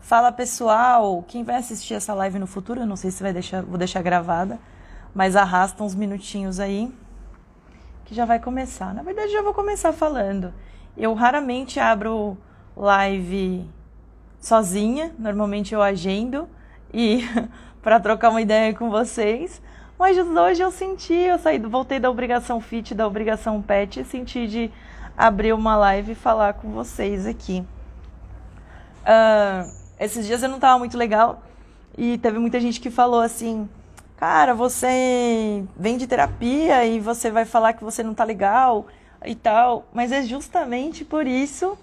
Fala pessoal, quem vai assistir essa live no futuro, eu não sei se vai deixar, vou deixar gravada, mas arrasta uns minutinhos aí que já vai começar. Na verdade, já vou começar falando. Eu raramente abro live sozinha, normalmente eu agendo e para trocar uma ideia com vocês. Mas hoje eu senti, eu saí, voltei da obrigação fit, da obrigação pet e senti de abrir uma live e falar com vocês aqui. Uh, esses dias eu não estava muito legal e teve muita gente que falou assim: Cara, você vem de terapia e você vai falar que você não tá legal e tal. Mas é justamente por isso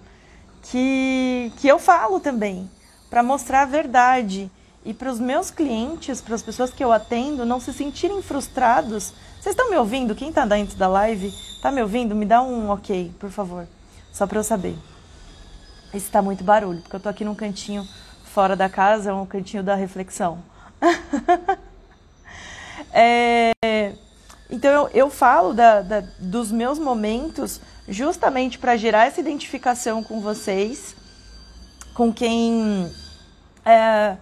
que, que eu falo também para mostrar a verdade e para os meus clientes, para as pessoas que eu atendo, não se sentirem frustrados. Vocês estão me ouvindo? Quem está dentro da live está me ouvindo? Me dá um ok, por favor, só para eu saber. Esse está muito barulho, porque eu estou aqui num cantinho fora da casa, um cantinho da reflexão. é, então eu, eu falo da, da, dos meus momentos justamente para gerar essa identificação com vocês, com quem é,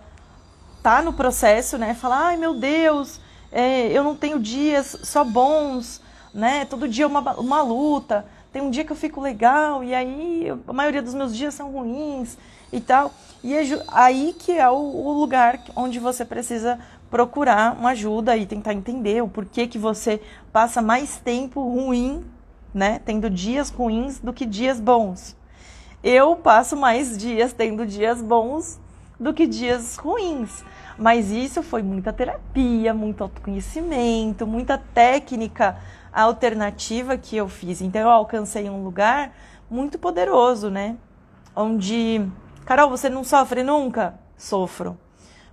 tá no processo, né? Falar, ai meu Deus, é, eu não tenho dias só bons, né? Todo dia é uma, uma luta. Tem um dia que eu fico legal e aí a maioria dos meus dias são ruins e tal. E é aí que é o, o lugar onde você precisa procurar uma ajuda e tentar entender o porquê que você passa mais tempo ruim, né? Tendo dias ruins do que dias bons. Eu passo mais dias tendo dias bons do que dias ruins. Mas isso foi muita terapia, muito autoconhecimento, muita técnica alternativa que eu fiz. Então eu alcancei um lugar muito poderoso, né? Onde, Carol, você não sofre nunca? Sofro.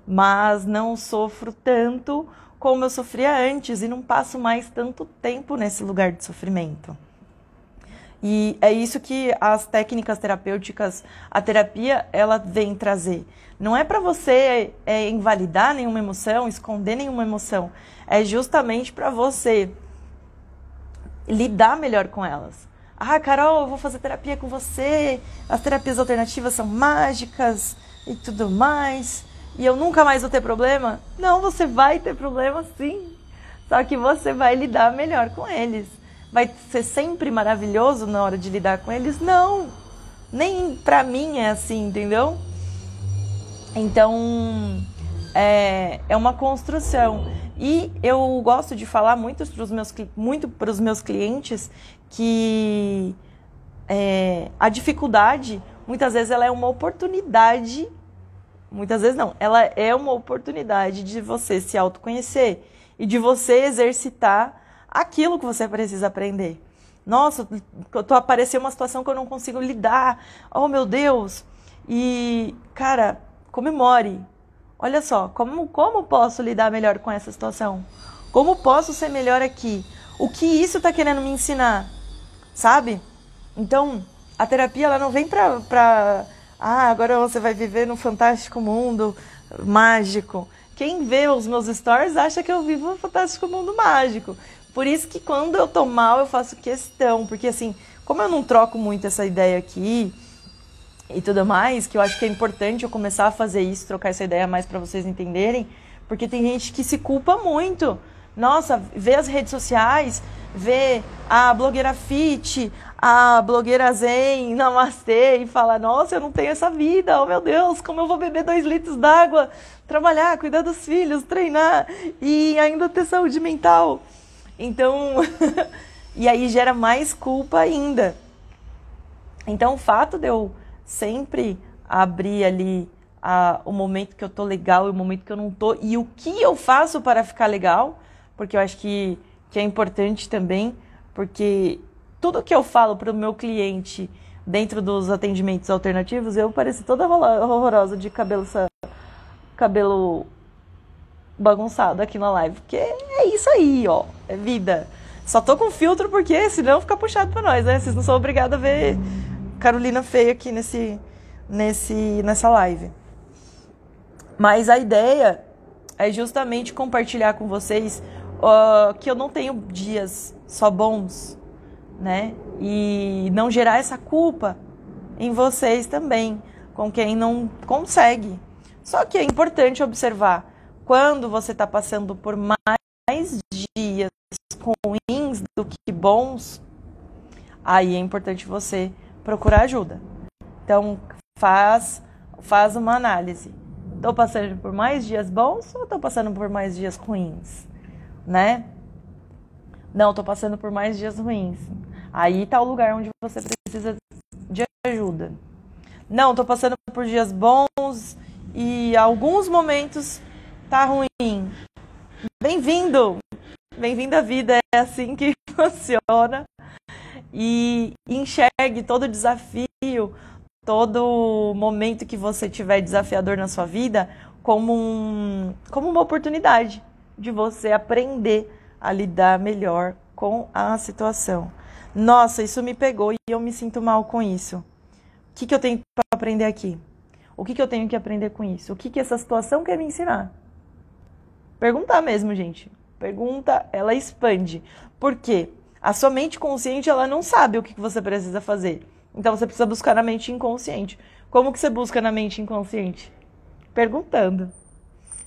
Mas não sofro tanto como eu sofria antes e não passo mais tanto tempo nesse lugar de sofrimento. E é isso que as técnicas terapêuticas, a terapia, ela vem trazer. Não é para você é, invalidar nenhuma emoção, esconder nenhuma emoção. É justamente para você lidar melhor com elas. Ah, Carol, eu vou fazer terapia com você. As terapias alternativas são mágicas e tudo mais. E eu nunca mais vou ter problema? Não, você vai ter problema sim. Só que você vai lidar melhor com eles vai ser sempre maravilhoso na hora de lidar com eles? Não. Nem para mim é assim, entendeu? Então, é, é uma construção. E eu gosto de falar muito para os meus, muito meus clientes que é, a dificuldade, muitas vezes, ela é uma oportunidade. Muitas vezes não, ela é uma oportunidade de você se autoconhecer e de você exercitar aquilo que você precisa aprender. Nossa, tô apareceu uma situação que eu não consigo lidar. Oh, meu Deus. E, cara, comemore. Olha só, como como posso lidar melhor com essa situação? Como posso ser melhor aqui? O que isso está querendo me ensinar? Sabe? Então, a terapia ela não vem pra, pra ah, agora você vai viver num fantástico mundo mágico. Quem vê os meus stories acha que eu vivo um fantástico mundo mágico. Por isso que quando eu tô mal, eu faço questão, porque assim, como eu não troco muito essa ideia aqui e tudo mais, que eu acho que é importante eu começar a fazer isso, trocar essa ideia mais para vocês entenderem, porque tem gente que se culpa muito. Nossa, vê as redes sociais, vê a blogueira fit, a blogueira zen, namastê, e fala, nossa, eu não tenho essa vida, oh meu Deus, como eu vou beber dois litros d'água, trabalhar, cuidar dos filhos, treinar e ainda ter saúde mental. Então, e aí gera mais culpa ainda. Então, o fato de eu sempre abrir ali a, o momento que eu tô legal e o momento que eu não tô, e o que eu faço para ficar legal, porque eu acho que, que é importante também, porque tudo que eu falo para o meu cliente dentro dos atendimentos alternativos, eu pareço toda horrorosa de cabelo, cabelo bagunçado aqui na live, porque é isso aí, ó, é vida. Só tô com filtro porque senão fica puxado para nós, né? Vocês não são obrigados a ver Carolina feia aqui nesse, nesse, nessa live. Mas a ideia é justamente compartilhar com vocês uh, que eu não tenho dias só bons, né? E não gerar essa culpa em vocês também. com quem não consegue. Só que é importante observar quando você está passando por mais dias ruins do que bons, aí é importante você procurar ajuda. Então, faz, faz uma análise. Estou passando por mais dias bons ou estou passando por mais dias ruins? Né? Não, estou passando por mais dias ruins. Aí está o lugar onde você precisa de ajuda. Não, estou passando por dias bons e alguns momentos tá ruim. Bem-vindo! Bem-vindo à vida, é assim que funciona. E enxergue todo desafio, todo momento que você tiver desafiador na sua vida como, um, como uma oportunidade de você aprender a lidar melhor com a situação. Nossa, isso me pegou e eu me sinto mal com isso. O que, que eu tenho para aprender aqui? O que, que eu tenho que aprender com isso? O que, que essa situação quer me ensinar? Perguntar mesmo, gente pergunta, ela expande. Por quê? A sua mente consciente, ela não sabe o que você precisa fazer. Então você precisa buscar na mente inconsciente. Como que você busca na mente inconsciente? Perguntando.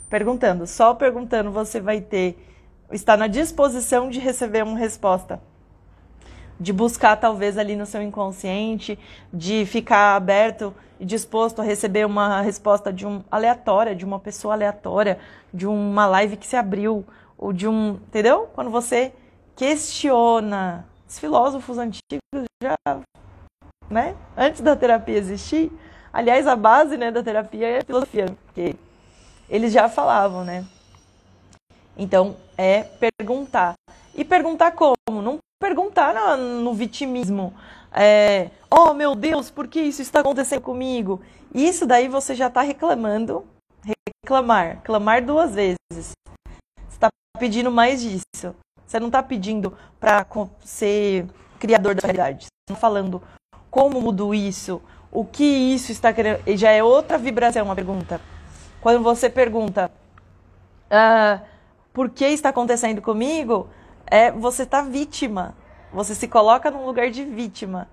Perguntando. Só perguntando você vai ter está na disposição de receber uma resposta. De buscar talvez ali no seu inconsciente, de ficar aberto e disposto a receber uma resposta de um aleatória, de uma pessoa aleatória, de uma live que se abriu, ou de um, entendeu? Quando você questiona os filósofos antigos já, né? Antes da terapia existir, aliás, a base, né, da terapia é a filosofia, porque eles já falavam, né? Então, é perguntar. E perguntar como? Não perguntar no, no vitimismo. É, oh, meu Deus, por que isso está acontecendo comigo? Isso daí você já está reclamando. Reclamar. Reclamar duas vezes pedindo mais disso. Você não está pedindo para ser criador da realidade. Você está falando como mudo isso, o que isso está querendo. E já é outra vibração, uma pergunta. Quando você pergunta ah, por que está acontecendo comigo, é você está vítima. Você se coloca num lugar de vítima.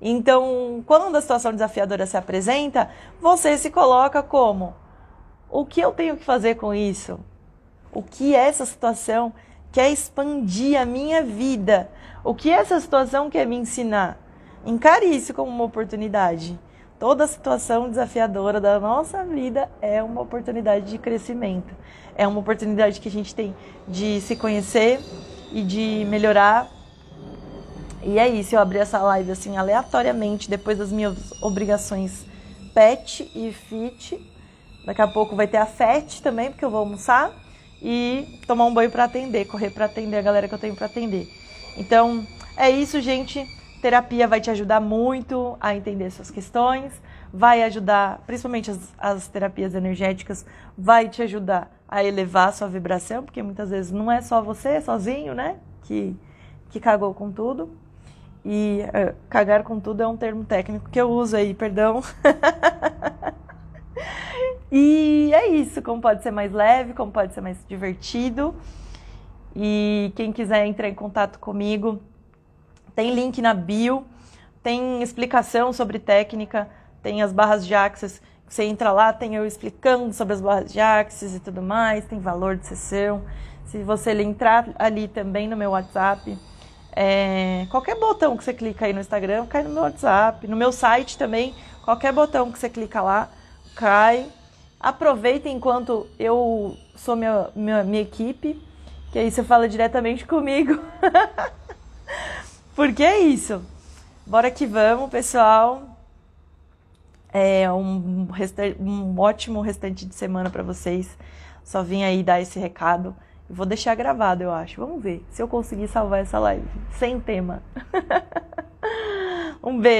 Então, quando a situação desafiadora se apresenta, você se coloca como: o que eu tenho que fazer com isso? o que essa situação quer expandir a minha vida, o que essa situação quer me ensinar. Encare isso como uma oportunidade. Toda situação desafiadora da nossa vida é uma oportunidade de crescimento. É uma oportunidade que a gente tem de se conhecer e de melhorar. E é isso, eu abri essa live assim aleatoriamente depois das minhas obrigações pet e fit. Daqui a pouco vai ter a FET também, porque eu vou almoçar e tomar um banho para atender, correr para atender a galera que eu tenho para atender. Então, é isso, gente. Terapia vai te ajudar muito a entender suas questões, vai ajudar, principalmente as, as terapias energéticas, vai te ajudar a elevar a sua vibração, porque muitas vezes não é só você sozinho, né, que, que cagou com tudo. E uh, cagar com tudo é um termo técnico que eu uso aí, perdão. E é isso, como pode ser mais leve, como pode ser mais divertido. E quem quiser entrar em contato comigo, tem link na bio, tem explicação sobre técnica, tem as barras de axis. Você entra lá, tem eu explicando sobre as barras de axis e tudo mais, tem valor de sessão. Se você entrar ali também no meu WhatsApp, é, qualquer botão que você clica aí no Instagram, cai no meu WhatsApp, no meu site também, qualquer botão que você clica lá, cai Aproveita enquanto eu sou minha, minha, minha equipe, que aí você fala diretamente comigo. Porque é isso. Bora que vamos, pessoal. É um, um ótimo restante de semana para vocês. Só vim aí dar esse recado. Vou deixar gravado, eu acho. Vamos ver se eu conseguir salvar essa live sem tema. um beijo.